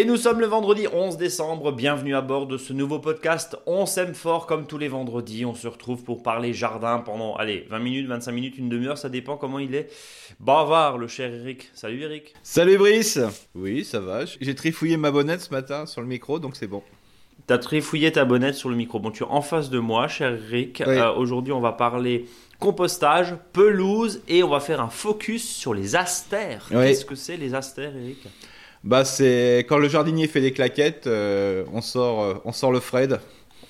Et nous sommes le vendredi 11 décembre, bienvenue à bord de ce nouveau podcast. On s'aime fort comme tous les vendredis, on se retrouve pour parler jardin pendant, allez, 20 minutes, 25 minutes, une demi-heure, ça dépend comment il est. Bavard, le cher Eric. Salut Eric. Salut Brice Oui, ça va, j'ai trifouillé ma bonnette ce matin sur le micro, donc c'est bon. T'as trifouillé ta bonnette sur le micro. Bon, tu es en face de moi, cher Eric. Euh, aujourd'hui, on va parler compostage, pelouse et on va faire un focus sur les astères. Qu'est-ce que c'est les astères, Eric? Bah, c'est quand le jardinier fait des claquettes, euh, on, sort, euh, on sort le Fred.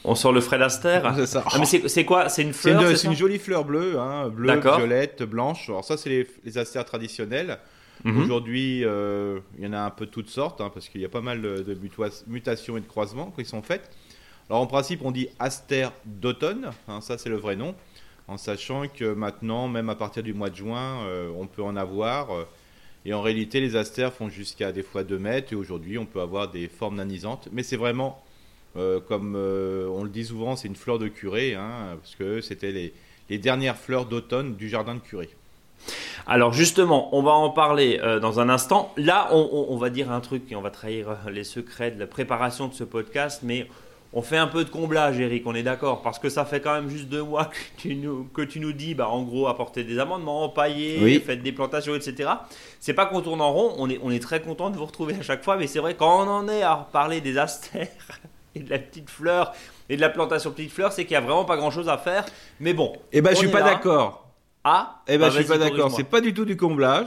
On sort le Fred Aster C'est ça. Ah, mais c'est quoi? C'est une fleur C'est une, jolie fleur bleue, hein, bleue, violette, blanche. Alors, ça, c'est les, les astères traditionnelles. Mhm. Aujourd'hui, euh, il y en a un peu de toutes sortes, hein, parce qu'il y a pas mal de, mutations et de croisements qui sont faites. Alors, en principe, on dit astère d'automne, hein, ça, c'est le vrai nom, en sachant que maintenant, même à partir du mois de juin, on peut en avoir. Et en réalité, les astères font jusqu'à des fois 2 mètres. Et aujourd'hui, on peut avoir des formes nanisantes. Mais c'est vraiment, euh, comme euh, on le dit souvent, c'est une fleur de curé. Hein, parce que c'était les, dernières fleurs d'automne du jardin de curé. Alors justement, on va en parler euh, dans un instant. Là, on, on, va dire un truc et on va trahir les secrets de la préparation de ce podcast. Mais on fait un peu de comblage, Eric, on est d'accord, parce que ça fait quand même juste deux mois que tu nous, que tu nous dis, bah, en gros, apporter des amendements, pailler, oui. faites des plantations, etc. C'est pas qu'on tourne en rond, on est, on est très content de vous retrouver à chaque fois, mais c'est vrai, quand on en est à parler des astères et de la petite fleur et de la plantation de petite fleur, c'est qu'il y a vraiment pas grand chose à faire. Mais bon. Eh ben, je suis pas d'accord. Ah Eh ben, bah, je suis pas d'accord. C'est pas du tout du comblage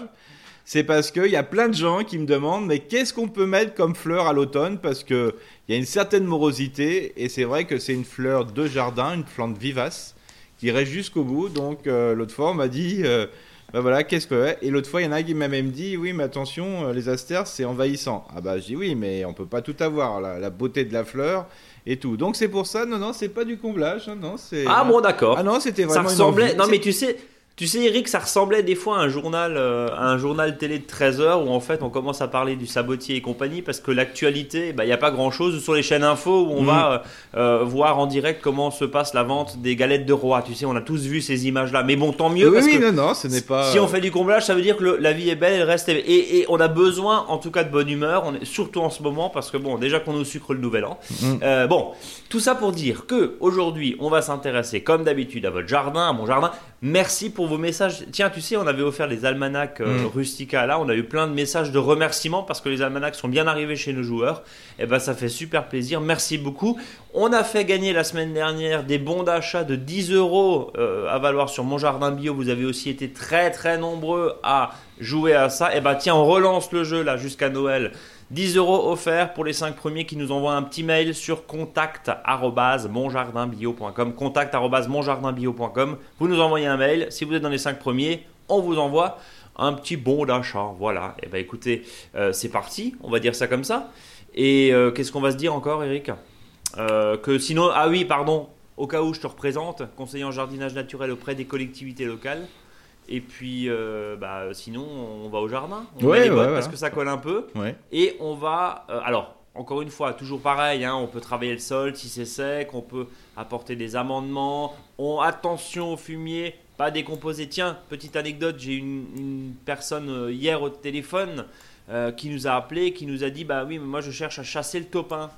c'est parce qu'il y a plein de gens qui me demandent mais qu'est-ce qu'on peut mettre comme fleur à l'automne? Parce qu'il y a une certaine morosité et c'est vrai que c'est une fleur de jardin, une plante vivace qui reste jusqu'au bout. Donc euh, l'autre fois on m'a dit euh, bah voilà qu'est-ce que et l'autre fois il y en a qui m'a même dit oui mais attention euh, les astères c'est envahissant. Ah bah je dis oui mais on peut pas tout avoir la, beauté de la fleur et tout. Donc c'est pour ça, non, non, c'est pas du comblage, hein, non, c'est. Ah bon, d'accord. Ah non, c'était vraiment. Ça ressemblait. Non, mais tu sais, tu sais, Eric, ça ressemblait des fois à un journal, euh, un journal télé de 13 heures où en fait on commence à parler du sabotier et compagnie parce que l'actualité, bah, il n'y a pas grand chose sur les chaînes info où on mm. va euh, euh, voir en direct comment se passe la vente des galettes de roi. Tu sais, on a tous vu ces images-là. Mais bon, tant mieux. Oui, parce oui que non, non, ce n'est pas. Si on fait du comblage, ça veut dire que la vie est belle, elle reste. Et, et, on a besoin, en tout cas, de bonne humeur, on est, surtout en ce moment parce que bon, déjà qu'on nous sucre le nouvel an. Mm. bon, tout ça pour dire que aujourd'hui, on va s'intéresser comme d'habitude à votre jardin, à mon jardin. Merci pour vos messages. Tiens, tu sais, on avait offert les almanachs euh, mm. Rustica là. On a eu plein de messages de remerciements parce que les almanachs sont bien arrivés chez nos joueurs. Et eh ben, ça fait super plaisir. Merci beaucoup. On a fait gagner la semaine dernière des bons d'achat de 10 euros euh, à valoir sur mon jardin bio. Vous avez aussi été très très nombreux à jouer à ça. Et eh ben, tiens, on relance le jeu là jusqu'à Noël. 10 euros offerts pour les 5 premiers qui nous envoient un petit mail sur contact.monjardinbio.com. Contact.monjardinbio.com. Vous nous envoyez un mail. Si vous êtes dans les 5 premiers, on vous envoie un petit bon d'achat. Voilà. Et eh ben écoutez, euh, c'est parti. On va dire ça comme ça. Et euh, qu'est-ce qu'on va se dire encore, Eric? Euh, Que sinon, ah oui, pardon. Au cas où je te représente, conseiller en jardinage naturel auprès des collectivités locales. Et puis, euh, bah, sinon, on va au jardin. On ouais, met parce que ça colle un peu. Et on va. Euh, alors, encore une fois, toujours pareil. Hein, on peut travailler le sol si c'est sec. On peut apporter des amendements. On, attention au fumier, pas décomposer. Tiens, petite anecdote. J'ai une, une, personne euh, hier au téléphone qui nous a appelé, qui nous a dit Bah oui, mais moi je cherche à chasser le topin.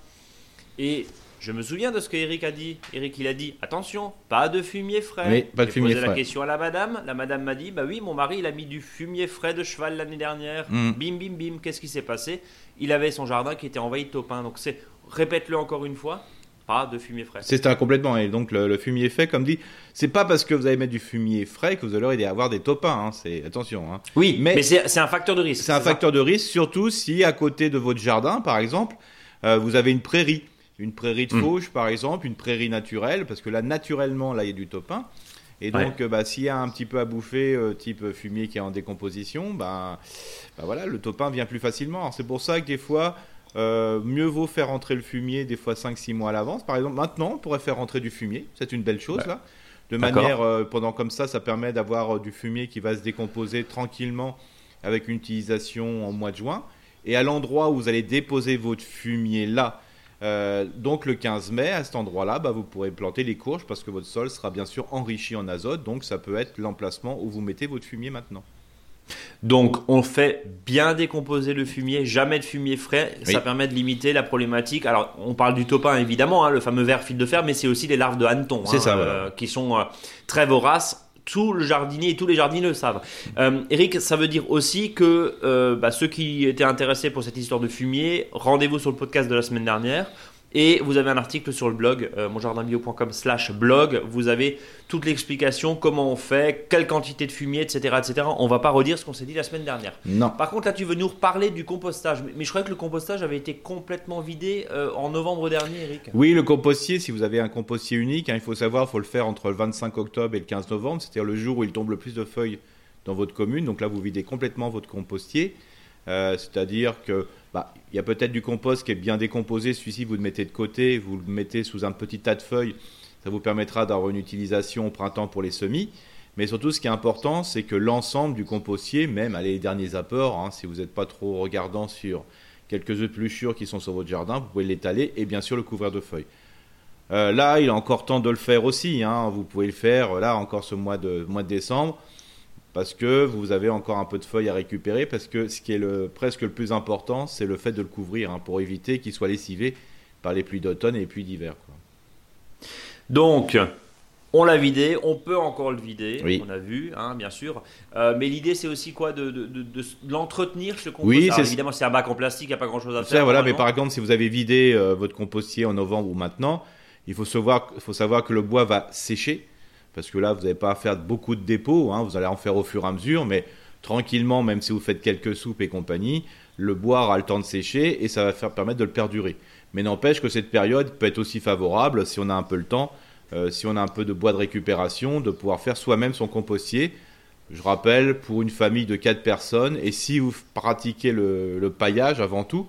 Et je me souviens de ce que Eric a dit. Eric, il a dit attention, pas de fumier frais. Oui, pas de fumier posé la question à la madame. La madame m'a dit bah oui, mon mari, il a mis du fumier frais de cheval l'année dernière. Mm. Bim, bim, bim. Qu'est-ce qui s'est passé? Il avait son jardin qui était envahi de topins. Donc c'est, répète-le encore une fois. Pas de fumier frais. C'est un complètement. Et donc le, fumier frais, comme dit, c'est pas parce que vous allez mettre du fumier frais que vous allez avoir des topins. Hein. C'est attention. Hein. Oui, mais, c'est un facteur de risque. C'est un facteur de risque, surtout si à côté de votre jardin, par exemple, euh, vous avez une prairie une prairie de hmm. fauche, par exemple, une prairie naturelle, parce que là, naturellement, là, il y a du topin. Et donc, bah, s'il y a un petit peu à bouffer, euh, type fumier qui est en décomposition, bah, bah voilà, le topin vient plus facilement. C'est pour ça que des fois, euh, mieux vaut faire rentrer le fumier des fois 5-6 mois à l'avance. Par exemple, maintenant, on pourrait faire rentrer du fumier. C'est une belle chose, là. De manière, euh, pendant comme ça, ça permet d'avoir du fumier qui va se décomposer tranquillement avec une utilisation en mois de juin. Et à l'endroit où vous allez déposer votre fumier là, euh, donc le 15 mai, à cet endroit-là, bah, vous pourrez planter les courges parce que votre sol sera bien sûr enrichi en azote. Donc ça peut être l'emplacement où vous mettez votre fumier maintenant. Donc on fait bien décomposer le fumier, jamais de fumier frais, ça permet de limiter la problématique. Alors on parle du topin évidemment, hein, le fameux ver fil de fer, mais c'est aussi les larves de hanneton hein, euh, qui sont euh, très voraces tout le jardinier et tous les jardiniers le savent. Euh, Eric, ça veut dire aussi que euh, bah, ceux qui étaient intéressés pour cette histoire de fumier, rendez-vous sur le podcast de la semaine dernière. Et vous avez un article sur le blog, euh, monjardinbio.com slash blog. Vous avez toute l'explication, comment on fait, quelle quantité de fumier, etc. etc. On va pas redire ce qu'on s'est dit la semaine dernière. Non. Par contre, là, tu veux nous reparler du compostage. Mais, je croyais que le compostage avait été complètement vidé euh, en novembre dernier, Eric. Oui, le compostier, si vous avez un compostier unique, hein, il faut savoir, il faut le faire entre le 25 octobre et le 15 novembre, c'est-à-dire le jour où il tombe le plus de feuilles dans votre commune. Donc là, vous videz complètement votre compostier. Euh, c'est-à-dire que bah, il y a peut-être du compost qui est bien décomposé, celui-ci vous le mettez de côté, vous le mettez sous un petit tas de feuilles, ça vous permettra d'avoir une utilisation au printemps pour les semis. Mais surtout, ce qui est important, c'est que l'ensemble du compostier, même les derniers apports, hein, si vous n'êtes pas trop regardant sur quelques épluchures qui sont sur votre jardin, vous pouvez l'étaler et bien sûr le couvrir de feuilles. Euh, là, il est encore temps de le faire aussi. Hein. vous pouvez le faire là encore ce mois de décembre parce que vous avez encore un peu de feuilles à récupérer, parce que ce qui est le, presque le plus important, c'est le fait de le couvrir, hein, pour éviter qu'il soit lessivé par les pluies d'automne et les pluies d'hiver. Donc, on l'a vidé, on peut encore le vider, on a vu, hein, bien sûr. Euh, mais l'idée, c'est aussi quoi De, l'entretenir, ce compost? Oui, évidemment, c'est un bac en plastique, il n'y a pas grand-chose à faire. voilà, mais par exemple, si vous avez vidé euh, votre compostier en novembre ou maintenant, il faut, faut savoir que le bois va sécher parce que là, vous n'avez pas à faire beaucoup de dépôts, hein, vous allez en faire au fur et à mesure, mais tranquillement, même si vous faites quelques soupes et compagnie, le bois aura le temps de sécher et ça va faire permettre de le perdurer. Mais n'empêche que cette période peut être aussi favorable, si on a un peu le temps, euh, si on a un peu de bois de récupération, de pouvoir faire soi-même son compostier. Je rappelle, pour une famille de 4 personnes, et si vous pratiquez le, le paillage avant tout,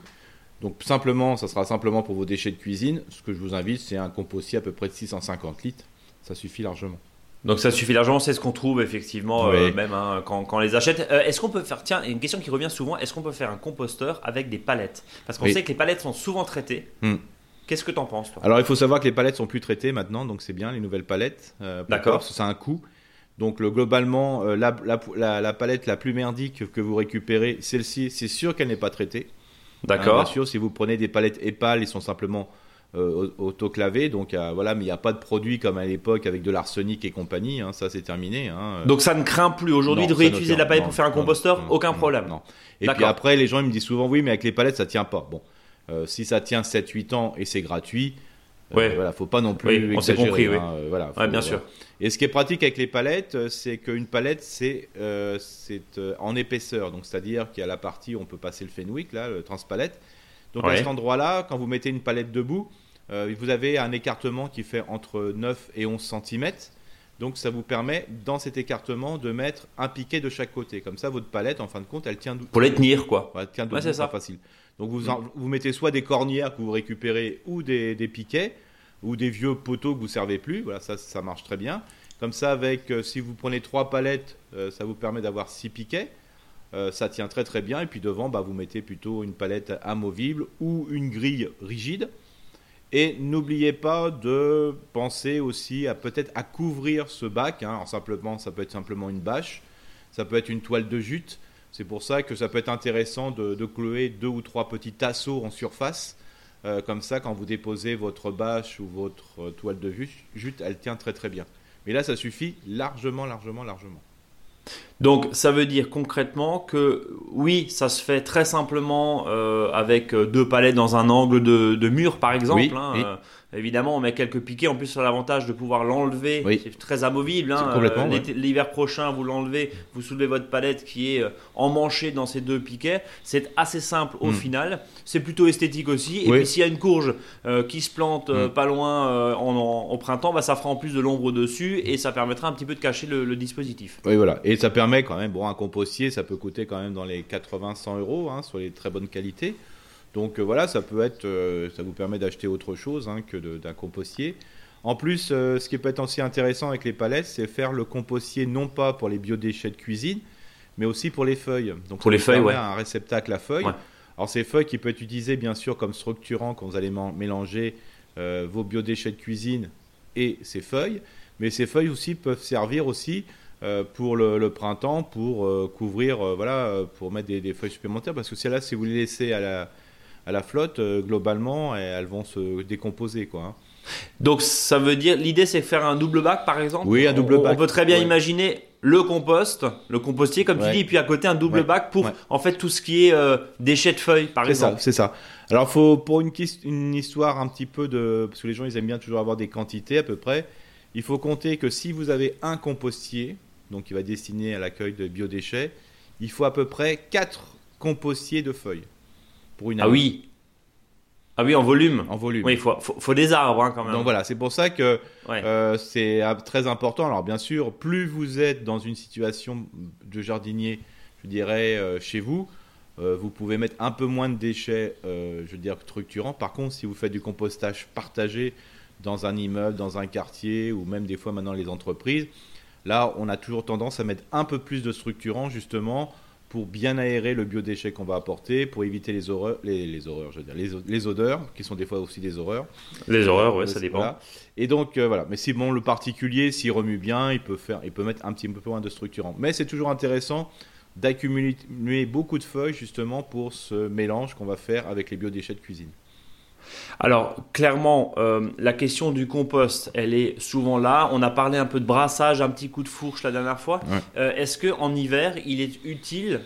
donc simplement, ça sera simplement pour vos déchets de cuisine, ce que je vous invite, c'est un compostier à peu près de 650 litres, ça suffit largement. Donc ça suffit largement, c'est ce qu'on trouve effectivement, euh, même hein, quand, quand, on les achète. Euh, est-ce qu'on peut faire, tiens, une question qui revient souvent, est-ce qu'on peut faire un composteur avec des palettes? Parce qu'on sait que les palettes sont souvent traitées. Hmm. Qu'est-ce que tu en penses toi? Alors il faut savoir que les palettes sont plus traitées maintenant, donc c'est bien les nouvelles palettes. Euh, D'accord. Ça a un coût. Donc le, globalement, la, la, la, palette la plus merdique que vous récupérez, celle-ci, c'est sûr qu'elle n'est pas traitée. D'accord. bien sûr, si vous prenez des palettes épales, ils sont simplement euh, autoclavé. Donc euh, voilà, mais il n'y a pas de produit comme à l'époque avec de l'arsenic et compagnie. Hein, ça, c'est terminé. Hein. Donc ça ne craint plus aujourd'hui de réutiliser la palette pour faire un composteur Aucun problème. Non. Et puis après, les gens ils me disent souvent oui, mais avec les palettes, ça tient pas. Bon, euh, si ça tient 7-8 ans et c'est gratuit. Ouais. voilà, faut pas non plus on s'est compris, hein, voilà, bien sûr. Et ce qui est pratique avec les palettes, c'est qu'une palette, c'est en épaisseur. Donc, c'est-à-dire qu'il y a la partie où on peut passer le Fenwick, là, le transpalette. Donc, à cet endroit-là, quand vous mettez une palette debout, euh, vous avez un écartement qui fait entre 9 et 11 cm. Donc ça vous permet dans cet écartement de mettre un piquet de chaque côté. Comme ça, votre palette, en fin de compte, elle tient Pour les tenir, quoi. elle tient c'est ça. facile. Donc vous, vous mettez soit des cornières que vous récupérez ou des, piquets ou des vieux poteaux que vous servez plus. Voilà, ça, ça marche très bien. Comme ça, avec euh, si vous prenez trois palettes, euh, ça vous permet d'avoir six piquets. ça tient très très bien. Et puis devant, bah, vous mettez plutôt une palette amovible ou une grille rigide. Et n'oubliez pas de penser aussi à peut-être couvrir ce bac. Hein. simplement, ça peut être simplement une bâche, ça peut être une toile de jute. C'est pour ça que ça peut être intéressant de, de clouer deux ou trois petits tasseaux en surface. Euh, comme ça, quand vous déposez votre bâche ou votre toile de jute, elle tient très très bien. Mais là, ça suffit largement, largement, largement. Donc ça veut dire concrètement que oui, ça se fait très simplement euh, avec deux palettes dans un angle de, mur par exemple. Hein, euh, Évidemment, on met quelques piquets. En plus, sur l'avantage de pouvoir l'enlever. C'est très amovible. Hein. Euh, l'hiver prochain, vous l'enlevez, vous soulevez votre palette qui est euh, emmanchée dans ces deux piquets. C'est assez simple au hmm. final. C'est plutôt esthétique aussi. Et puis, s'il y a une courge euh, qui se plante hmm. pas loin en, au printemps, bah, ça fera en plus de l'ombre dessus et ça permettra un petit peu de cacher le, dispositif. Oui, voilà. Et ça permet quand même, bon, un compostier, ça peut coûter quand même dans les 80-100 euros hein, sur les très bonnes qualités. Donc euh, voilà, ça peut être, euh, ça vous permet d'acheter autre chose hein, que d'un compostier. En plus, euh, ce qui peut être aussi intéressant avec les palettes, c'est faire le compostier non pas pour les biodéchets de cuisine, mais aussi pour les feuilles. Donc pour les feuilles, ouais. Un réceptacle à feuilles. Alors ces feuilles qui peuvent être utilisées bien sûr comme structurant quand vous allez mélanger vos biodéchets de cuisine et ces feuilles, mais ces feuilles aussi peuvent servir aussi pour le, printemps, pour couvrir, voilà, pour mettre des, feuilles supplémentaires. Parce que celles-là, si vous les laissez à la, à la flotte, globalement, elles vont se décomposer. Quoi, hein. Donc ça veut dire, l'idée c'est de faire un double bac par exemple? Oui, un double bac. On peut très bien imaginer le compost, le compostier comme tu dis, et puis à côté un double bac pour en fait tout ce qui est euh, déchets de feuilles par exemple. C'est ça, c'est ça. Alors faut pour une, une histoire un petit peu de parce que les gens ils aiment bien toujours avoir des quantités à peu près. Il faut compter que si vous avez un compostier, donc qui va destiné à l'accueil de biodéchets, il faut à peu près 4 compostiers de feuilles pour une ah année. Ah oui, ah oui, en volume. En volume. Oui, il faut, faut, des arbres hein, quand même. Donc voilà, c'est pour ça que euh, c'est très important. Alors bien sûr, plus vous êtes dans une situation de jardinier, je dirais, euh, chez vous, euh, vous pouvez mettre un peu moins de déchets, je veux dire, structurants. Par contre, si vous faites du compostage partagé dans un immeuble, dans un quartier, ou même des fois maintenant les entreprises, là, on a toujours tendance à mettre un peu plus de structurants, justement, pour bien aérer le biodéchet qu'on va apporter, pour éviter les horreurs, les, horreurs, je veux dire, les, odeurs, qui sont des fois aussi des horreurs. Les horreurs, oui, ça dépend. Et donc euh, voilà, mais si bon le particulier, s'il remue bien, il peut faire, il peut mettre un petit peu moins de structurant. Mais c'est toujours intéressant d'accumuler beaucoup de feuilles justement pour ce mélange qu'on va faire avec les biodéchets de cuisine. Alors, clairement, euh, la question du compost, elle est souvent là. On a parlé un peu de brassage, un petit coup de fourche la dernière fois. Euh, est-ce qu'en hiver, il est utile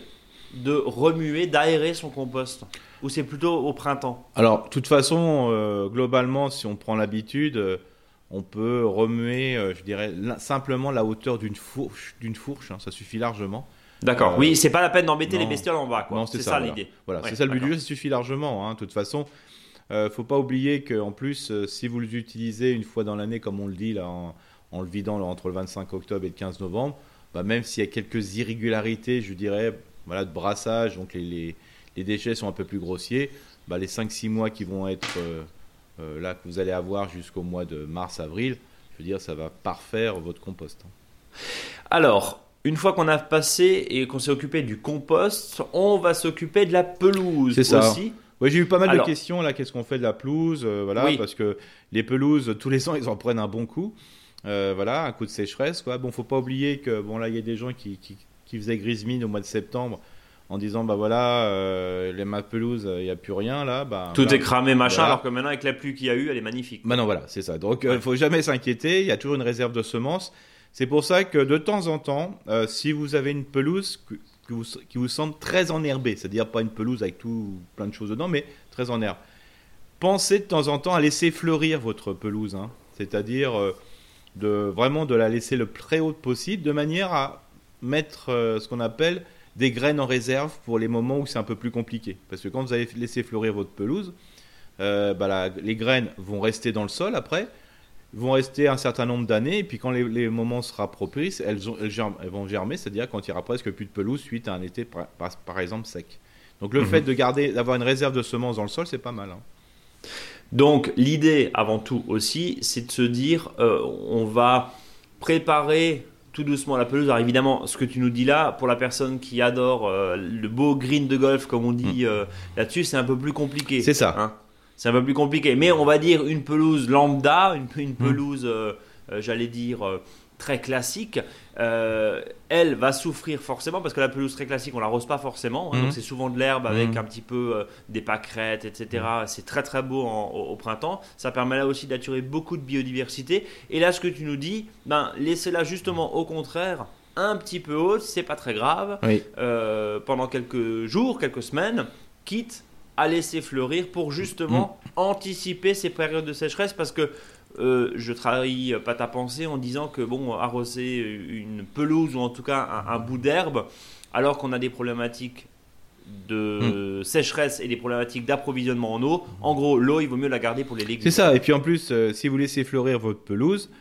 de remuer, d'aérer son compost? Ou c'est plutôt au printemps? Alors, de toute façon, euh, globalement, si on prend l'habitude, on peut remuer, je dirais, simplement la hauteur d'une fourche, d'une fourche hein, ça suffit largement. D'accord. oui, c'est pas la peine d'embêter les bestioles en bas. c'est ça, l'idée. Voilà, c'est ça le but du jeu, ça suffit largement. Hein, de toute façon, ne euh, faut pas oublier qu'en plus, euh, si vous l'utilisez une fois dans l'année, comme on le dit là, en, le vidant entre le 25 octobre et le 15 novembre, bah, même s'il y a quelques irrégularités, je dirais, voilà, de brassage, donc les, déchets sont un peu plus grossiers, bah, les 5-6 mois qui vont être euh, là, que vous allez avoir jusqu'au mois de mars-avril, je veux dire, ça va parfaire votre compost. Hein. Alors, une fois qu'on a passé et qu'on s'est occupé du compost, on va s'occuper de la pelouse C'est ça. aussi. Oui, j'ai eu pas mal de questions là. Qu'est-ce qu'on fait de la pelouse euh, Voilà, parce que les pelouses, tous les ans, ils en prennent un bon coup. Euh, voilà, un coup de sécheresse. Quoi. Bon, faut pas oublier que bon là, il y a des gens qui, qui, faisaient grise mine au mois de septembre en disant bah voilà, euh, les ma pelouse, il n'y a plus rien là. Bah, Tout est cramé machin, alors que maintenant avec la pluie qu'il y a eu, elle est magnifique. Bah non, voilà, c'est ça. Donc, il faut jamais s'inquiéter. Il y a toujours une réserve de semences. C'est pour ça que de temps en temps, si vous avez une pelouse qui vous, qui vous semble très enherbé, c'est-à-dire pas une pelouse avec tout plein de choses dedans, mais très en herbe. Pensez de temps en temps à laisser fleurir votre pelouse, hein. c'est-à-dire euh, de vraiment de la laisser le très haut possible, de manière à mettre euh, ce qu'on appelle des graines en réserve pour les moments où c'est un peu plus compliqué. Parce que quand vous avez laissé fleurir votre pelouse, euh, bah les graines vont rester dans le sol après, vont rester un certain nombre d'années, et puis quand les, moments seront propices, elles, elles, vont germer, c'est-à-dire quand il y aura presque plus de pelouse suite à un été, par, exemple, sec. Donc le mhm. fait de garder, d'avoir une réserve de semences dans le sol, c'est pas mal. Hein. Donc l'idée, avant tout aussi, c'est de se dire, euh, on va préparer tout doucement la pelouse. Alors évidemment, ce que tu nous dis là, pour la personne qui adore euh, le beau green de golf, comme on dit mhm. euh, là-dessus, c'est un peu plus compliqué. C'est ça. Hein c'est un peu plus compliqué. Mais on va dire une pelouse lambda, une, une hmm. pelouse, euh, euh, j'allais dire, euh, très classique, elle va souffrir forcément parce que la pelouse très classique, on l'arrose pas forcément. Hein. donc hmm. c'est souvent de l'herbe avec hmm. un petit peu des pâquerettes, etc. C'est très très beau au, printemps. Ça permet là aussi d'attirer beaucoup de biodiversité. Et là, ce que tu nous dis, ben, laissez-la justement au contraire un petit peu haute, c'est pas très grave, pendant quelques jours, quelques semaines, quitte à laisser fleurir pour justement mm. anticiper ces périodes de sécheresse parce que euh, je trahis pas ta pensée en disant que bon arroser une pelouse ou en tout cas un, bout d'herbe alors qu'on a des problématiques de mm. sécheresse et des problématiques d'approvisionnement en eau. En gros, l'eau, il vaut mieux la garder pour les légumes. C'est ça. Et puis en plus, euh, si vous laissez fleurir votre pelouse,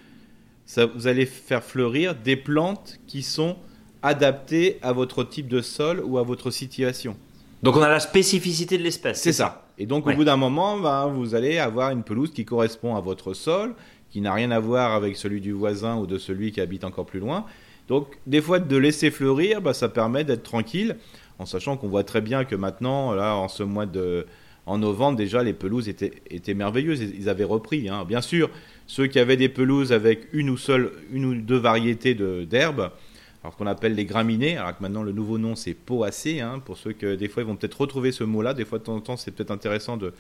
ça, vous allez faire fleurir des plantes qui sont adaptées à votre type de sol ou à votre situation. Donc on a la spécificité de l'espèce. C'est ça. Et donc au bout d'un moment, ben, vous allez avoir une pelouse qui correspond à votre sol, qui n'a rien à voir avec celui du voisin ou de celui qui habite encore plus loin. Donc des fois de laisser fleurir, ben, ça permet d'être tranquille, en sachant qu'on voit très bien que maintenant, là, en ce mois de en novembre, déjà, les pelouses étaient, étaient merveilleuses. Ils avaient repris. Hein. Bien sûr, ceux qui avaient des pelouses avec une ou seule, une ou deux variétés d'herbes, alors qu'on appelle les graminées, alors que maintenant le nouveau nom c'est poacées, hein, pour ceux que des fois ils vont peut-être retrouver ce mot-là, des fois de temps en temps c'est peut-être intéressant de,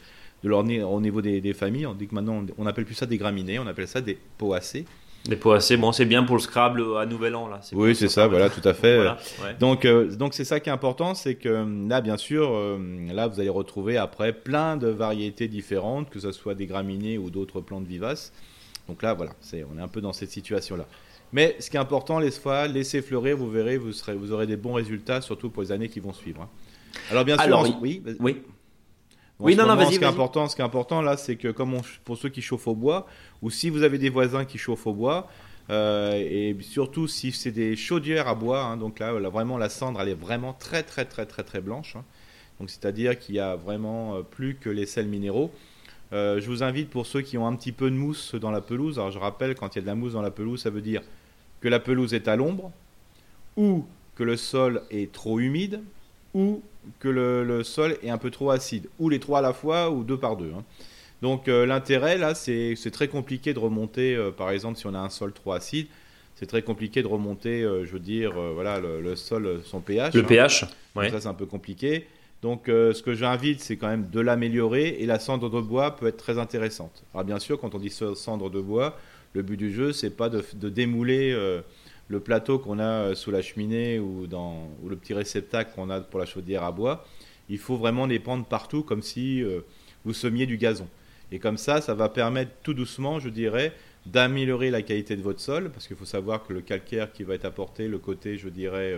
de leur au niveau des, familles, on dit que maintenant on n'appelle plus ça des graminées, on appelle ça des poacées. Des poacées, bon c'est bien pour le Scrabble à Nouvel An là. Oui c'est ça, voilà tout à fait. Donc euh, donc c'est ça qui est important, c'est que là bien sûr, euh, là vous allez retrouver après plein de variétés différentes, que ce soit des graminées ou d'autres plantes vivaces. Donc là voilà, c'est on est un peu dans cette situation là. Mais ce qui est important, les fois, laissez fleurir, vous verrez, vous, serez, vous aurez des bons résultats, surtout pour les années qui vont suivre. Hein. Alors bien sûr, oui, oui. oui. non, non, vas-y. Ce, qui est important, ce qui est important là, c'est que comme pour ceux qui chauffent au bois, ou si vous avez des voisins qui chauffent au bois, euh, et surtout si c'est des chaudières à bois, hein, donc là, vraiment la cendre, elle est vraiment très très très très très blanche. Hein. Donc c'est-à-dire qu'il y a vraiment euh, plus que les sels minéraux. Euh, je vous invite pour ceux qui ont un petit peu de mousse dans la pelouse. Alors je rappelle, quand il y a de la mousse dans la pelouse, ça veut dire que la pelouse est à l'ombre, ou que le sol est trop humide, ou que le, sol est un peu trop acide, ou les trois à la fois, ou deux par deux. Hein. Donc euh, l'intérêt là, c'est très compliqué de remonter, euh, par exemple, si on a un sol trop acide, c'est très compliqué de remonter, euh, je veux dire, voilà, le, sol, son pH. Le pH, ouais. Ça c'est un peu compliqué. Donc ce que j'invite, c'est quand même de l'améliorer, et la cendre de bois peut être très intéressante. Alors bien sûr, quand on dit cendre de bois, le but du jeu, c'est pas de, démouler euh, le plateau qu'on a euh, sous la cheminée ou, dans, le petit réceptacle qu'on a pour la chaudière à bois. Il faut vraiment les pendre partout comme si euh, vous semiez du gazon. Et comme ça, ça va permettre tout doucement, je dirais, d'améliorer la qualité de votre sol, parce qu'il faut savoir que le calcaire qui va être apporté, le côté, je dirais,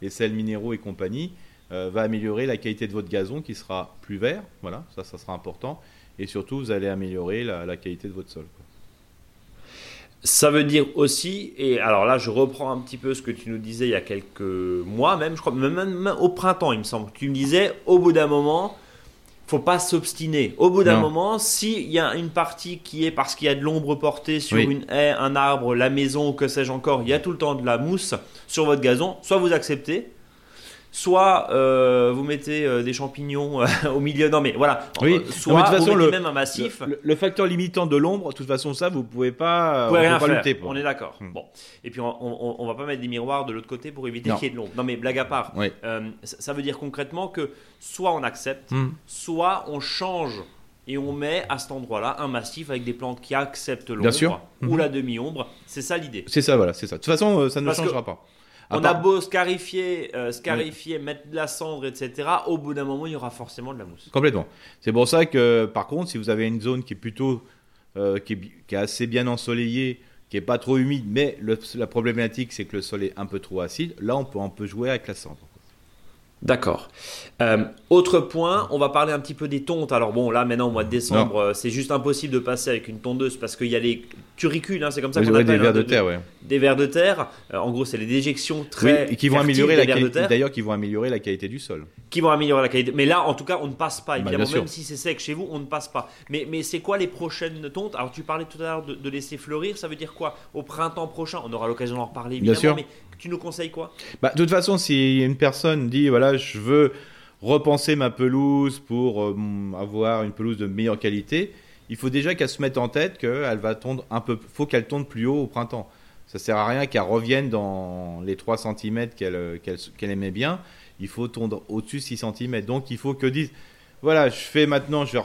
les sels minéraux et compagnie, va améliorer la qualité de votre gazon qui sera plus vert. Voilà, ça, ça sera important. Et surtout, vous allez améliorer la, qualité de votre sol. Ça veut dire aussi, et alors là je reprends un petit peu ce que tu nous disais il y a quelques mois, même je crois, même, au printemps il me semble, tu me disais au bout d'un moment, faut pas s'obstiner. Au bout d'un moment, s'il y a une partie qui est parce qu'il y a de l'ombre portée sur une haie, un arbre, la maison, que sais-je encore, il y a tout le temps de la mousse sur votre gazon, soit vous acceptez, soit euh, vous mettez euh, des champignons euh, au milieu. Non, mais voilà. Oui. Soit de toute façon, le, même un massif. Le, facteur limitant de l'ombre, de toute façon, ça, vous pouvez pas. Vous pouvez rien faire. On est d'accord. Hmm. Bon. Et puis, on, on, va pas mettre des miroirs de l'autre côté pour éviter qu'il y ait de l'ombre. Non, mais blague à part. ça veut dire concrètement que soit on accepte, hmm. soit on change et on met à cet endroit-là un massif avec des plantes qui acceptent l'ombre ou hmm. la demi-ombre. C'est ça l'idée. C'est ça, voilà, c'est ça. De toute façon, ça ne changera pas. On a beau scarifier, euh, scarifier mettre de la cendre, etc. Au bout d'un moment, il y aura forcément de la mousse. Complètement. C'est pour ça que, par contre, si vous avez une zone qui est plutôt, euh, qui, est, assez bien ensoleillée, qui est pas trop humide, mais la problématique c'est que le sol est un peu trop acide, là on peut, on peut jouer avec la cendre. D'accord. Euh, autre point, on va parler un petit peu des tontes. Alors bon, là maintenant au mois de décembre, euh, c'est juste impossible de passer avec une tondeuse parce qu'il y a les turicules, hein, c'est comme ça qu'on appelle. Des vers hein, de, terre, ouais. Des vers de terre. Euh, en gros, c'est les déjections très. et qui vont améliorer la qualité. D'ailleurs, qui vont améliorer la qualité du sol. Qui vont améliorer la qualité. Mais là, en tout cas, on ne passe pas. Bah, évidemment, même si c'est sec chez vous, on ne passe pas. Mais, mais c'est quoi les prochaines tontes? Alors, tu parlais tout à l'heure de, laisser fleurir. Ça veut dire quoi? Au printemps prochain, on aura l'occasion d'en reparler évidemment. Bien sûr. Mais tu nous conseilles quoi? Bah, De toute façon, si une personne dit voilà, je veux repenser ma pelouse pour euh, avoir une pelouse de meilleure qualité, il faut déjà qu'elle se mette en tête qu'elle va tondre un peu, faut qu'elle tonde plus haut au printemps. Ça sert à rien qu'elle revienne dans les 3 cm qu'elle aimait bien. Il faut tondre au-dessus de 6 cm. Donc il faut que dise voilà, je fais maintenant, j'ai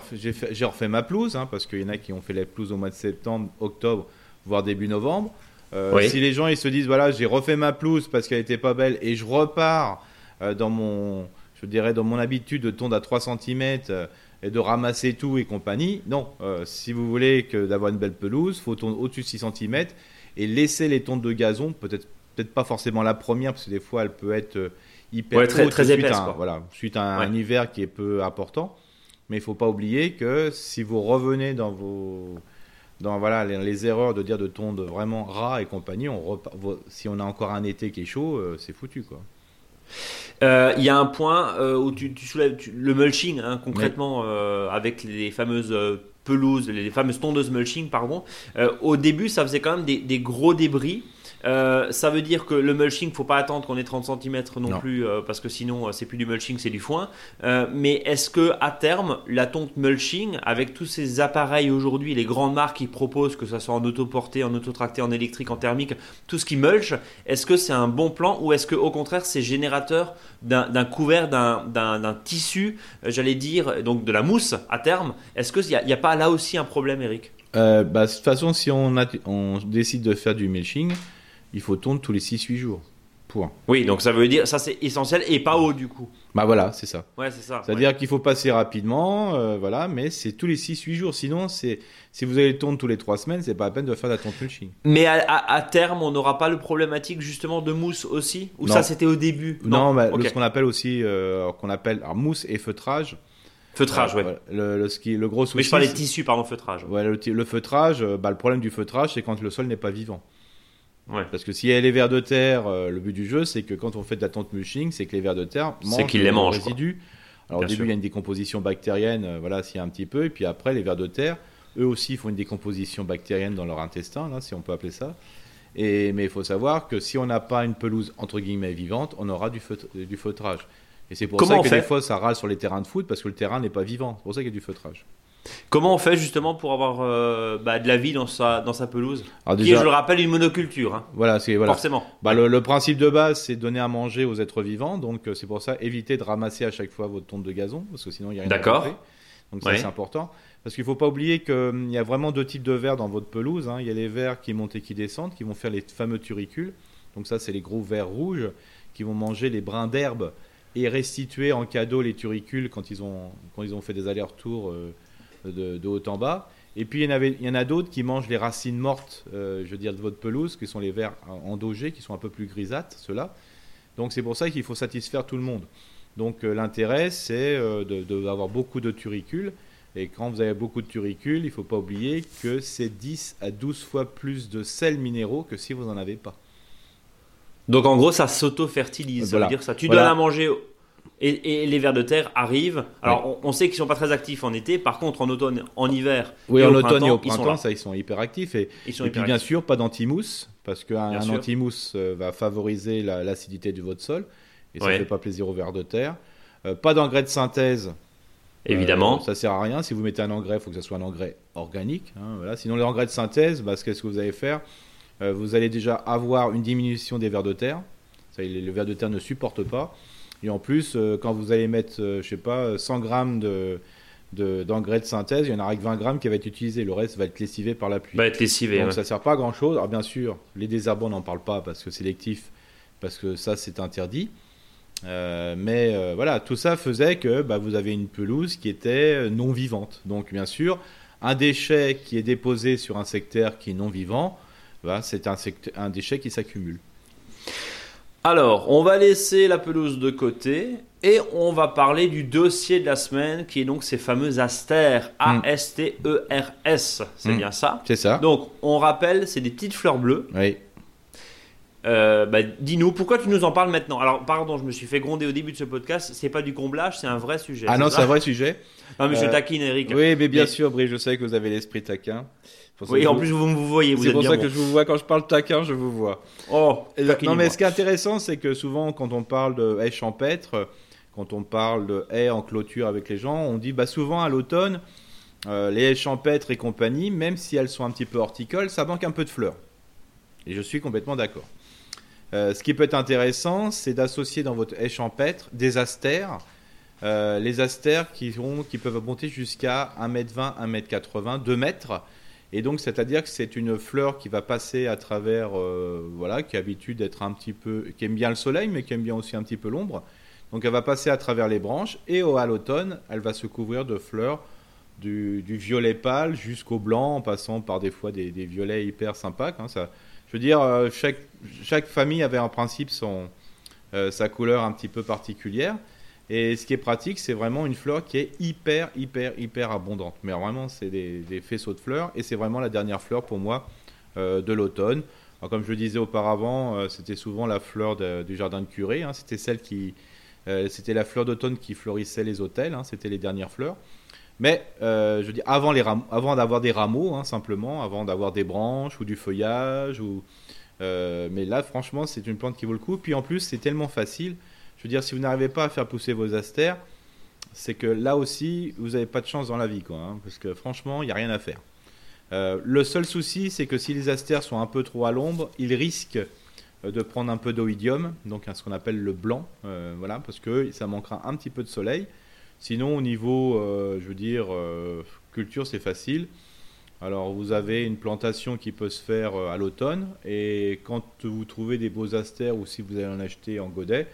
refait, ma pelouse, hein, parce qu'il y en a qui ont fait la pelouse au mois de septembre, octobre, voire début novembre. Euh, si les gens ils se disent voilà, j'ai refait ma pelouse parce qu'elle était pas belle et je repars euh, dans mon, je dirais dans mon habitude de tondre à 3 cm euh, et de ramasser tout et compagnie. Non, si vous voulez que d'avoir une belle pelouse, faut tondre au-dessus de 6 cm et laisser les tondes de gazon, peut-être peut-être pas forcément la première parce que des fois elle peut être hyper très, très épaisse, suite, voilà, suite à un, hiver qui est peu important. Mais il faut pas oublier que si vous revenez dans vos dans voilà, les, erreurs de dire de tondre vraiment ras et compagnie, on si on a encore un été qui est chaud, euh, c'est foutu. quoi. Euh, il y a un point euh, où tu, soulèves le mulching, hein, concrètement, avec les fameuses pelouses, les fameuses tondeuses mulching, pardon. au début, ça faisait quand même des, gros débris. Euh, ça veut dire que le mulching, faut pas attendre qu'on ait 30 cm non, plus, euh, parce que sinon euh, c'est plus du mulching, c'est du foin. mais est-ce que à terme, la tonte mulching, avec tous ces appareils aujourd'hui, les grandes marques qui proposent, que ce soit en autoporté, en autotracté, en électrique, en thermique, tout ce qui mulch, est-ce que c'est un bon plan ou est-ce que au contraire c'est générateur d'un couvert, d'un tissu, j'allais dire, donc de la mousse à terme? Est-ce qu'il n'y a, a, pas là aussi un problème, Eric? Bah, De toute façon, si on, on décide de faire du mulching, il faut tondre tous les 6-8 jours. Point. Oui, donc ça veut dire, ça c'est essentiel et pas haut du coup. Bah voilà, c'est ça. Ouais, c'est ça. C'est-à-dire qu'il faut passer rapidement, euh, voilà, mais c'est tous les 6-8 jours. Sinon, c'est si vous allez tondre tous les 3 semaines, c'est pas la peine de faire la tonte mulching. Mais à, terme, on n'aura pas le problématique justement de mousse aussi? Ou ça c'était au début? Non, mais ce qu'on appelle aussi, euh, qu'on appelle mousse et feutrage. Feutrage, ouais. Le, le, ski, le gros souci. Mais je parle des tissus, pardon, feutrage. Ouais, le, feutrage, bah, le problème du feutrage, c'est quand le sol n'est pas vivant. Parce que si elle est vers de terre, euh, le but du jeu, c'est que quand on fait de la tente mulching, c'est que les vers de terre mangent qu'ils les mangent, résidus. Alors au début, il y a une décomposition bactérienne, euh, voilà, s'il y a un petit peu, et puis après, les vers de terre, eux aussi font une décomposition bactérienne dans leur intestin, là, si on peut appeler ça. Et, mais il faut savoir que si on n'a pas une pelouse entre guillemets vivante, on aura du, du feutrage. Et c'est pour ça que des fois ça râle sur les terrains de foot parce que le terrain n'est pas vivant. C'est pour ça qu'il y a du feutrage. Comment on fait justement pour avoir euh, bah, de la vie dans sa, dans sa pelouse Qui est, je le rappelle, une monoculture. Hein. Voilà, c'est voilà. Forcément. Bah, le, principe de base, c'est donner à manger aux êtres vivants. Donc euh, c'est pour ça, évitez de ramasser à chaque fois votre tonte de gazon, parce que sinon il y a rien D'accord. Donc ça c'est important. Parce qu'il ne faut pas oublier qu'il hum, y a vraiment deux types de vers dans votre pelouse. Hein. Il y a les vers qui montent et qui descendent, qui vont faire les fameux turicules. Donc ça, c'est les gros vers rouges qui vont manger les brins d'herbe et restituer en cadeau les turicules quand ils ont, quand ils ont fait des allers-retours. Euh, de, haut en bas. Et puis il y en, avait, il y en a d'autres qui mangent les racines mortes, euh, je veux dire, de votre pelouse, qui sont les vers endogés, qui sont un peu plus grisâtres, ceux-là. Donc c'est pour ça qu'il faut satisfaire tout le monde. Donc euh, l'intérêt, c'est euh, d'avoir beaucoup de turicules. Et quand vous avez beaucoup de turicules, il ne faut pas oublier que c'est 10 à 12 fois plus de sels minéraux que si vous n'en avez pas. Donc en gros, ça s'auto-fertilise. Ça veut dire ça. Tu dois la manger et, les vers de terre arrivent. Alors, on, sait qu'ils sont pas très actifs en été. Par contre, en automne, en hiver, oui, en automne et au printemps, ils ça, ils sont hyper actifs. Et, et puis, bien sûr, pas d'antimousse, parce qu'un antimousse euh, va favoriser l'acidité du votre sol, et ça ne fait pas plaisir aux vers de terre. Euh, pas d'engrais de synthèse. Évidemment. Euh, ça sert à rien. Si vous mettez un engrais, il faut que ce soit un engrais organique. Hein, voilà. Sinon, l'engrais de synthèse, bah, qu'est-ce que vous allez faire Vous allez déjà avoir une diminution des vers de terre. Ça, le ver de terre ne supporte pas. Et en plus, euh, quand vous allez mettre, euh, je sais pas, 100 grammes de, d'engrais de, synthèse, il y en aura que 20 grammes qui va être utilisé. Le reste va être lessivé par la pluie. Va être lessivé. Donc ça ne sert pas à grand chose. Alors bien sûr, les désherbants, on n'en parle pas parce que c'est sélectif, parce que ça c'est interdit. Euh, mais voilà, tout ça faisait que bah, vous avez une pelouse qui était non vivante. Donc bien sûr, un déchet qui est déposé sur un secteur qui est non vivant, bah, c'est un, un déchet qui s'accumule. Alors, on va laisser la pelouse de côté et on va parler du dossier de la semaine qui est donc ces fameux astères. Hmm. A-S-T-E-R-S. C'est hmm. bien ça? C'est ça. Donc, on rappelle, c'est des petites fleurs bleues. Oui. Euh, bah, dis-nous, pourquoi tu nous en parles maintenant? Alors, pardon, je me suis fait gronder au début de ce podcast. C'est pas du comblage, c'est un vrai sujet. Ah non, c'est un vrai sujet. Non, mais je euh, taquine, Eric. Oui, mais bien sûr, Brie, je sais que vous avez l'esprit taquin. Oui, en plus vous me voyez, C'est pour ça que je vous vois quand je parle taquin, je vous vois. Oh. non, mais ce qui est intéressant, c'est que souvent quand on parle de haies champêtres, quand on parle de haies en clôture avec les gens, on dit bah souvent à l'automne, euh, les haies champêtres et compagnie, même si elles sont un petit peu horticoles, ça manque un peu de fleurs. Et je suis complètement d'accord. Euh, ce qui peut être intéressant, c'est d'associer dans votre haie champêtre des astères. Euh, les astères qui, qui peuvent monter jusqu'à 1m20, 1m80, 2 mètres. Et donc, c'est-à-dire que c'est une fleur qui va passer à travers, euh, voilà, qui a l'habitude d'être un petit peu, qui aime bien le soleil, mais qui aime bien aussi un petit peu l'ombre. Donc, elle va passer à travers les branches et au, à l'automne, elle va se couvrir de fleurs du, violet pâle jusqu'au blanc, en passant par des fois des, violets hyper sympas. Hein, ça, je veux dire, euh, chaque, chaque famille avait en principe son, euh, sa couleur un petit peu particulière. Et ce qui est pratique, c'est vraiment une fleur qui est hyper, hyper, hyper abondante. Mais vraiment, c'est des, faisceaux de fleurs. Et c'est vraiment la dernière fleur pour moi euh, de l'automne. Comme je le disais auparavant, euh, c'était souvent la fleur du jardin de curé. Hein. C'était celle qui, euh, c'était la fleur d'automne qui florissait les hôtels. Hein. C'était les dernières fleurs. Mais je dis avant, avant d'avoir des rameaux, hein, simplement, avant d'avoir des branches ou du feuillage mais là, franchement, c'est une plante qui vaut le coup. Puis en plus, c'est tellement facile. Je veux dire, si vous n'arrivez pas à faire pousser vos astères, c'est que là aussi, vous n'avez pas de chance dans la vie, quoi. Hein, parce que franchement, il n'y a rien à faire. Euh, le seul souci, c'est que si les astères sont un peu trop à l'ombre, ils risquent euh, de prendre un peu d'oïdium, donc ce qu'on appelle le blanc, euh, voilà, parce que ça manquera un petit peu de soleil. Sinon, au niveau, je veux dire, culture, c'est facile. Alors, vous avez une plantation qui peut se faire à l'automne, et quand vous trouvez des beaux astères, ou si vous allez en acheter en godet,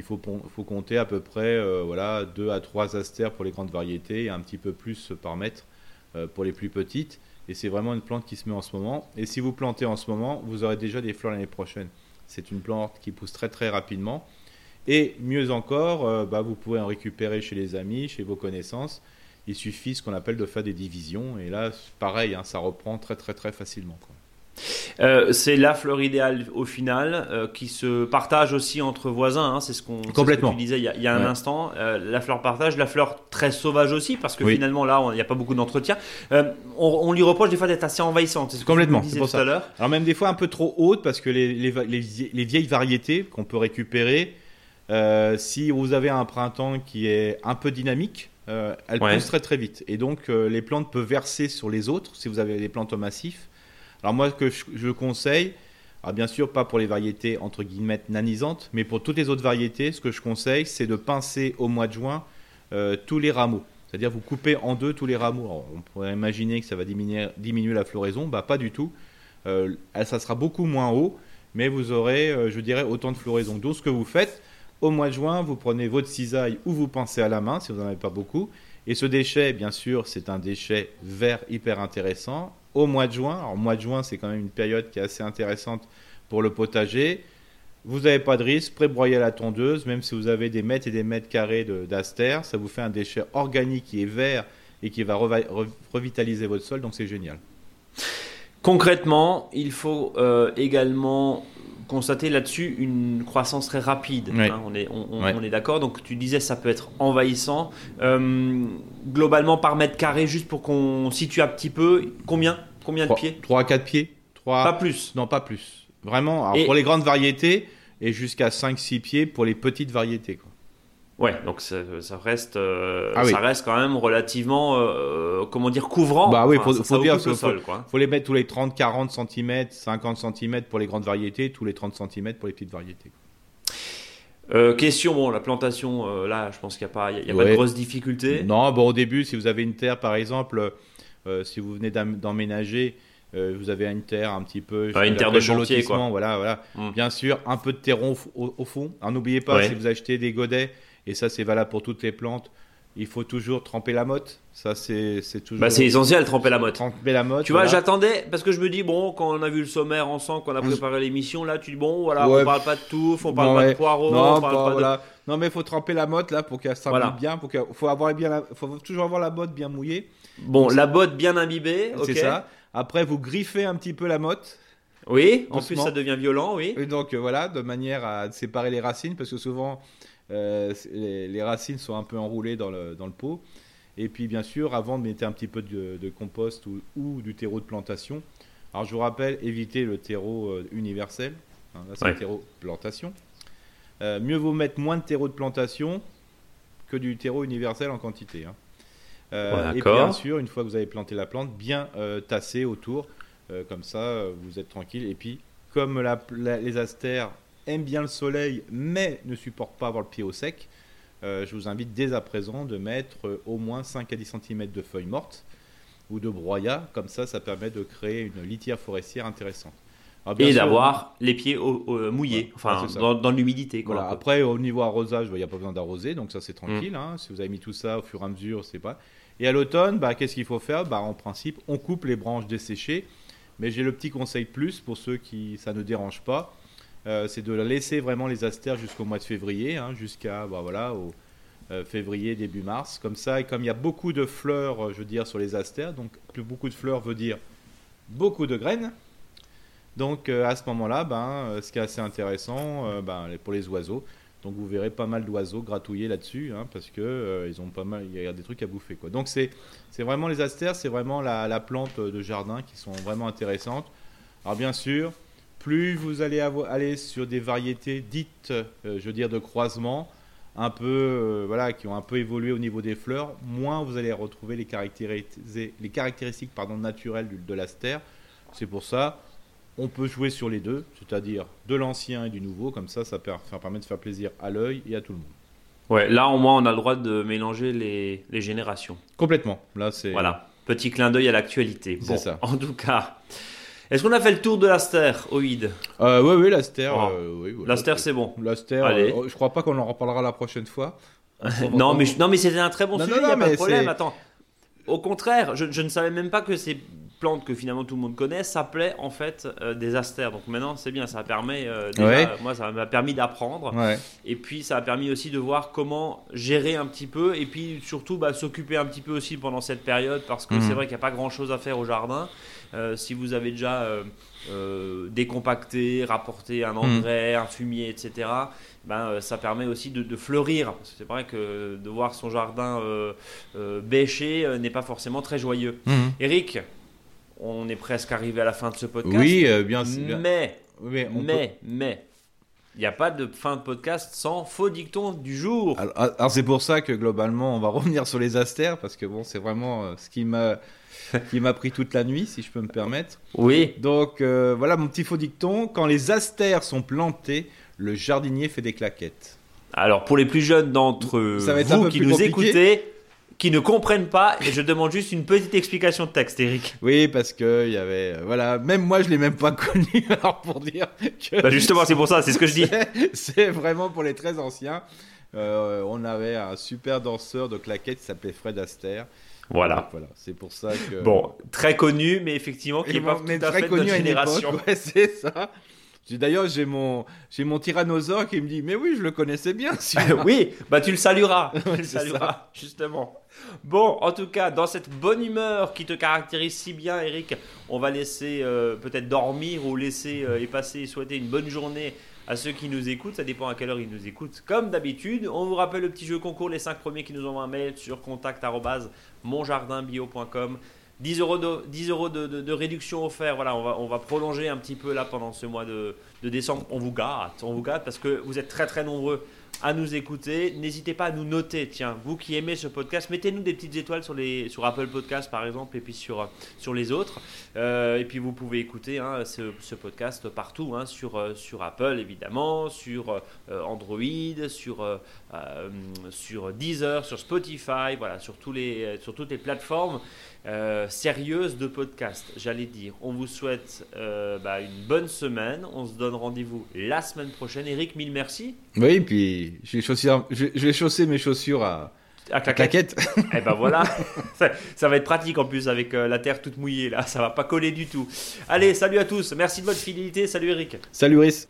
il faut, compter à peu près voilà, 2 à 3 astères pour les grandes variétés, et un petit peu plus par mètre pour les plus petites. Et c'est vraiment une plante qui se met en ce moment. Et si vous plantez en ce moment, vous aurez déjà des fleurs l'année prochaine. C'est une plante qui pousse très très rapidement. Et mieux encore, euh, bah, vous pouvez en récupérer chez les amis, chez vos connaissances. Il suffit ce qu'on appelle de faire des divisions. Et là, pareil, hein, ça reprend très très très facilement. Euh, c'est la fleur idéale au final euh, qui se partage aussi entre voisins. Hein, c'est ce qu'on complètement disait il y a, un instant. Euh, la fleur partage, la fleur très sauvage aussi parce que finalement là il n'y a pas beaucoup d'entretien. On, lui reproche des fois d'être assez envahissante. C'est complètement. C'est pour ça. Alors même des fois un peu trop haute parce que les, les, vieilles variétés qu'on peut récupérer, si vous avez un printemps qui est un peu dynamique. elles poussent très très vite et donc les plantes peuvent verser sur les autres si vous avez des plantes massifs alors moi, ce que je, conseille, alors bien sûr pas pour les variétés entre guillemets nanisantes, mais pour toutes les autres variétés, ce que je conseille, c'est de pincer au mois de juin euh, tous les rameaux. C'est-à-dire vous coupez en deux tous les rameaux. on pourrait imaginer que ça va diminuer, la floraison, bah pas du tout. Euh, ça sera beaucoup moins haut, mais vous aurez, euh, je dirais, autant de floraison. Donc ce que vous faites, au mois de juin, vous prenez votre cisaille ou vous pincez à la main si vous n'en avez pas beaucoup. Et ce déchet, bien sûr, c'est un déchet vert hyper intéressant au mois de juin. Alors, mois de juin, c'est quand même une période qui est assez intéressante pour le potager. Vous n'avez pas de risque, pré-broyer à la tondeuse, même si vous avez des mètres et des mètres carrés d'aster, ça vous fait un déchet organique qui est vert et qui va revitaliser votre sol, donc c'est génial. Concrètement, il faut euh, également constater là-dessus une croissance très rapide. Hein, on est, on, est d'accord. Donc tu disais ça peut être envahissant. Euh, globalement par mètre carré, juste pour qu'on situe un petit peu, combien Combien de pieds? 3 à 4 pieds? 3... Pas plus Non, pas plus. Vraiment, pour les grandes variétés, et jusqu'à 5-6 pieds pour les petites variétés. Quoi. Ouais, donc ça, reste, euh, ah ça reste quand même relativement, euh, comment dire, couvrant. Bah oui, faut, faut dire, faut, faut, les mettre tous les 30, 40 cm, 50 cm pour les grandes variétés, tous les 30 cm pour les petites variétés. Euh, question, bon, la plantation, là, je pense qu'il n'y a pas, il y a, pas de grosses difficultés. Non, bon, au début, si vous avez une terre, par exemple, si vous venez d'emménager, vous avez une terre un petit peu. une terre de chantier, quoi. Voilà, voilà. Mm. Bien sûr, un peu de terreau au, fond. N'oubliez pas, si vous achetez des godets, et ça c'est valable pour toutes les plantes. Il faut toujours tremper la motte. Ça, c'est toujours. Bah, c'est essentiel, tremper la motte. Tremper la motte. Tu vois, j'attendais, parce que je me dis, bon, quand on a vu le sommaire ensemble, qu'on a préparé l'émission, là, tu dis, bon, voilà, on parle pas de tout, on parle pas de poireaux, non, on parle pas, de... Non, mais il faut tremper la motte, là, pour qu'elle s'imbibe bien. Pour faut, avoir bien faut toujours avoir la botte bien mouillée. Bon, la botte bien imbibée, C'est ça. Après, vous griffez un petit peu la motte. Oui, en plus, ça devient violent, oui. Et donc, euh, voilà, de manière à séparer les racines, parce que souvent euh, les, racines sont un peu enroulées dans le, dans le pot. Et puis bien sûr, avant de mettre un petit peu de, compost ou, du terreau de plantation. Alors je vous rappelle, évitez le terreau euh, universel. Hein, là, c'est le terreau plantation. Euh, mieux vaut mettre moins de terreau de plantation que du terreau universel en quantité. Hein. et bien sûr, une fois que vous avez planté la plante, bien tasser autour. comme ça, vous êtes tranquille. Et puis, comme les astères aime bien le soleil mais ne supporte pas avoir le pied au sec, euh, je vous invite dès à présent de mettre euh, au moins 5 à 10 cm de feuilles mortes ou de broyat. Comme ça, ça permet de créer une litière forestière intéressante. et d'avoir les pieds mouillés, enfin dans, l'humidité. Voilà. Après, au niveau arrosage, il n'y a pas besoin d'arroser, donc ça c'est tranquille. Mm. Hein. Si vous avez mis tout ça au fur et à mesure, c'est pas. Et à l'automne, bah, qu'est-ce qu'il faut faire? Bah, En principe, on coupe les branches desséchées. Mais j'ai le petit conseil plus pour ceux qui ça ne dérange pas. Euh, c'est de laisser vraiment les astères jusqu'au mois de février, hein, jusqu'à bah, voilà, au, euh, février, début mars. Comme ça, et comme il y a beaucoup de fleurs, euh, je veux dire, sur les astères, donc plus beaucoup de fleurs veut dire beaucoup de graines. Donc à ce moment-là, ben, ce qui est assez intéressant ben, pour les oiseaux. Donc vous verrez pas mal d'oiseaux gratouiller là-dessus, hein, parce que ils ont pas mal, il y a des trucs à bouffer quoi. Donc c'est vraiment les astères, c'est vraiment la, la, plante de jardin qui sont vraiment intéressantes. Alors bien sûr, plus vous allez aller sur des variétés dites, euh, je veux dire, de croisement, un peu, euh, voilà, qui ont un peu évolué au niveau des fleurs, moins vous allez retrouver les caractéristiques, les caractéristiques pardon, naturelles de l'aster. C'est pour ça, on peut jouer sur les deux, c'est-à-dire de l'ancien et du nouveau, comme ça, ça permet de faire plaisir à l'œil et à tout le monde. Ouais, là au moins on a le droit de mélanger les, les générations. Complètement. Là c'est. Voilà, petit clin d'œil à l'actualité. Bon, ça. En tout cas, est-ce qu'on a fait le tour de l'Aster, Oïd euh, Oui, oui, l'Aster. Euh, oui, L'Aster, c'est bon. L'Aster, euh, je crois pas qu'on en reparlera la prochaine fois. non, mais, non, mais c'était un très bon sujet, il n'y a pas de problème. Attends. Au contraire, je, je, ne savais même pas que c'est plantes que finalement tout le monde connaît s'appelait en fait euh, des astères. Donc maintenant c'est bien, ça permet euh, moi ça m'a permis d'apprendre et puis ça a permis aussi de voir comment gérer un petit peu et puis surtout bah, s'occuper un petit peu aussi pendant cette période parce que mhm. c'est vrai qu'il n'y a pas grand chose à faire au jardin. Euh, si vous avez déjà décompacté, rapporté un mhm. engrais, un fumier, etc. Ben, ça permet aussi de, fleurir. C'est vrai que de voir son jardin bêcher n'est pas forcément très joyeux. Mhm. Eric, on est presque arrivé à la fin de ce podcast. Oui, euh, bien sûr. Mais, mais, mais, il n'y a pas de fin de podcast sans faux dicton du jour. Alors, c'est pour ça que globalement, on va revenir sur les astères parce que bon, c'est vraiment euh, ce qui m'a qui m'a pris toute la nuit, si je peux me permettre. Oui. Donc euh, voilà mon petit faux dicton. Quand les astères sont plantés, le jardinier fait des claquettes. Alors pour les plus jeunes d'entre vous qui nous écoutez, qui ne comprennent pas et je demande juste une petite explication de texte, Eric. Oui, parce que il y avait, euh, voilà, même moi je l'ai même pas connu, alors pour dire que. Bah justement, c'est pour ça, c'est ce que je dis. C'est vraiment pour les très anciens. Euh, on avait un super danseur de claquettes qui s'appelait Fred Astaire. Voilà. voilà, c'est pour ça que. Bon, très connu, mais effectivement qui n'est pas tout à fait de notre génération. ouais, c'est ça. D'ailleurs, j'ai mon, j'ai mon tyrannosaure qui me dit, mais oui, je le connaissais bien. oui, bah tu le salueras, tu le salueras, justement. Bon, en tout cas, dans cette bonne humeur qui te caractérise si bien, Eric, on va laisser euh, peut-être dormir ou laisser euh, et passer et souhaiter une bonne journée à ceux qui nous écoutent. Ça dépend à quelle heure ils nous écoutent. Comme d'habitude, on vous rappelle le petit jeu concours, les 5 premiers qui nous envoient un mail sur contact.monjardinbio.com. 10 euros, de, 10 euros de, réduction offert. Voilà, on va, on va prolonger un petit peu là pendant ce mois de, décembre. On vous gâte, on vous gâte parce que vous êtes très très nombreux à nous écouter. N'hésitez pas à nous noter. Tiens, vous qui aimez ce podcast, mettez-nous des petites étoiles sur, Apple Podcast par exemple et puis sur, les autres. Euh, et puis vous pouvez écouter hein, ce, podcast partout, hein, sur, euh, sur Apple évidemment, sur euh, Android, sur, sur Deezer, sur Spotify, voilà, sur, tous les, sur toutes les plateformes. sérieuses de podcast, j'allais dire. On vous souhaite bah, une bonne semaine. On se donne rendez-vous la semaine prochaine. Eric, mille merci. Oui, puis je vais, chausser mes chaussures à, à claquette. Et eh ben voilà, ça, va être pratique en plus avec euh, la terre toute mouillée là, ça va pas coller du tout. Allez, salut à tous, merci de votre fidélité, salut Eric. Salut Rhys.